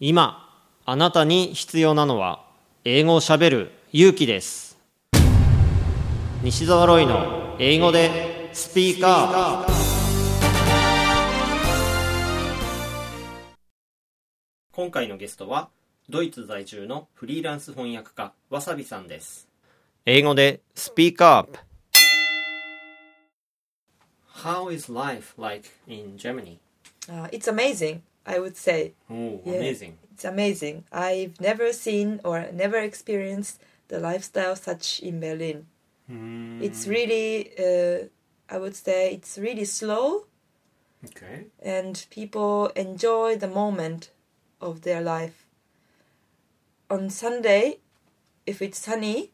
今あなたに必要なのは英語をしゃべる勇気です。西澤ロイの英語でスピーカー。今回のゲストはドイツ在住のフリーランス翻訳家わさびさんです。英語でスピーカー How is life like in Germany? Uh, it's amazing, I would say. Oh, Yeah. amazing. It's amazing. I've never seen or never experienced the lifestyle such in Berlin. It's really, uh, I would say, it's really slow Okay. and people enjoy the moment of their life. On Sunday, if it's sunny,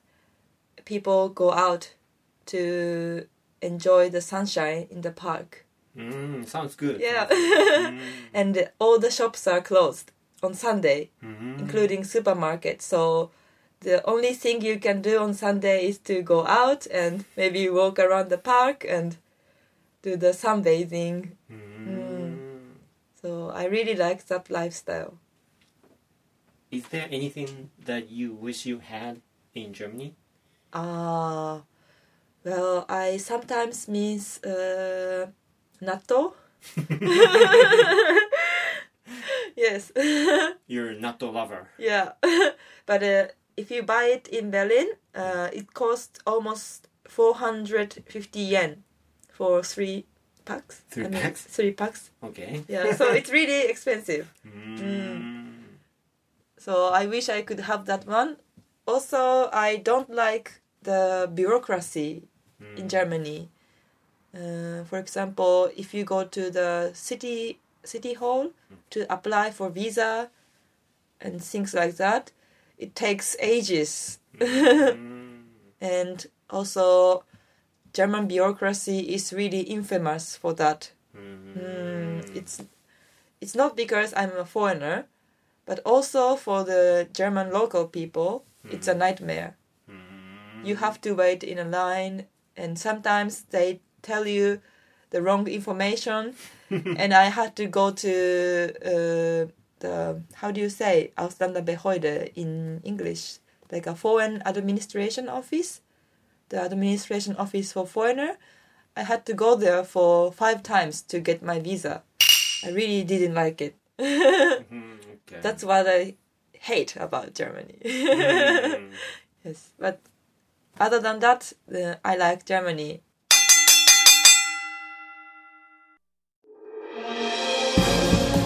people go out to enjoy the sunshine in the park. Mm, sounds good. Yeah. Mm, and all the shops are closed on Sunday, mhm. including supermarkets. So the only thing you can do on Sunday is to go out and maybe walk around the park and do the sunbathing. Mm. So I really like that lifestyle. Is there anything that you wish you had in Germany? Ah, well, I sometimes miss uh, natto. yes. You're a natto lover. Yeah, but uh, if you buy it in Berlin, uh, it costs almost 450 yen for three packs. Three I mean, packs? Three packs. Okay. Yeah, so it's really expensive. Mm. So I wish I could have that one. Also, I don't like the bureaucracy in Germany. Uh, for example, if you go to the city city hall to apply for visa and things like that, it takes ages. Mm. and also, German bureaucracy is really infamous for that. Mm, it's it's not because I'm a foreigner, but also for the German local people, it's a nightmare. You have to wait in a line, and sometimes they tell you the wrong information, and I had to go to uh, the how do you say Ausländerbehörde in English, like a foreign administration office, the administration office for foreigner. I had to go there for five times to get my visa. I really didn't like it. Mm, okay. That's what I hate about Germany. Mm. yes, but other than that, uh, I like Germany.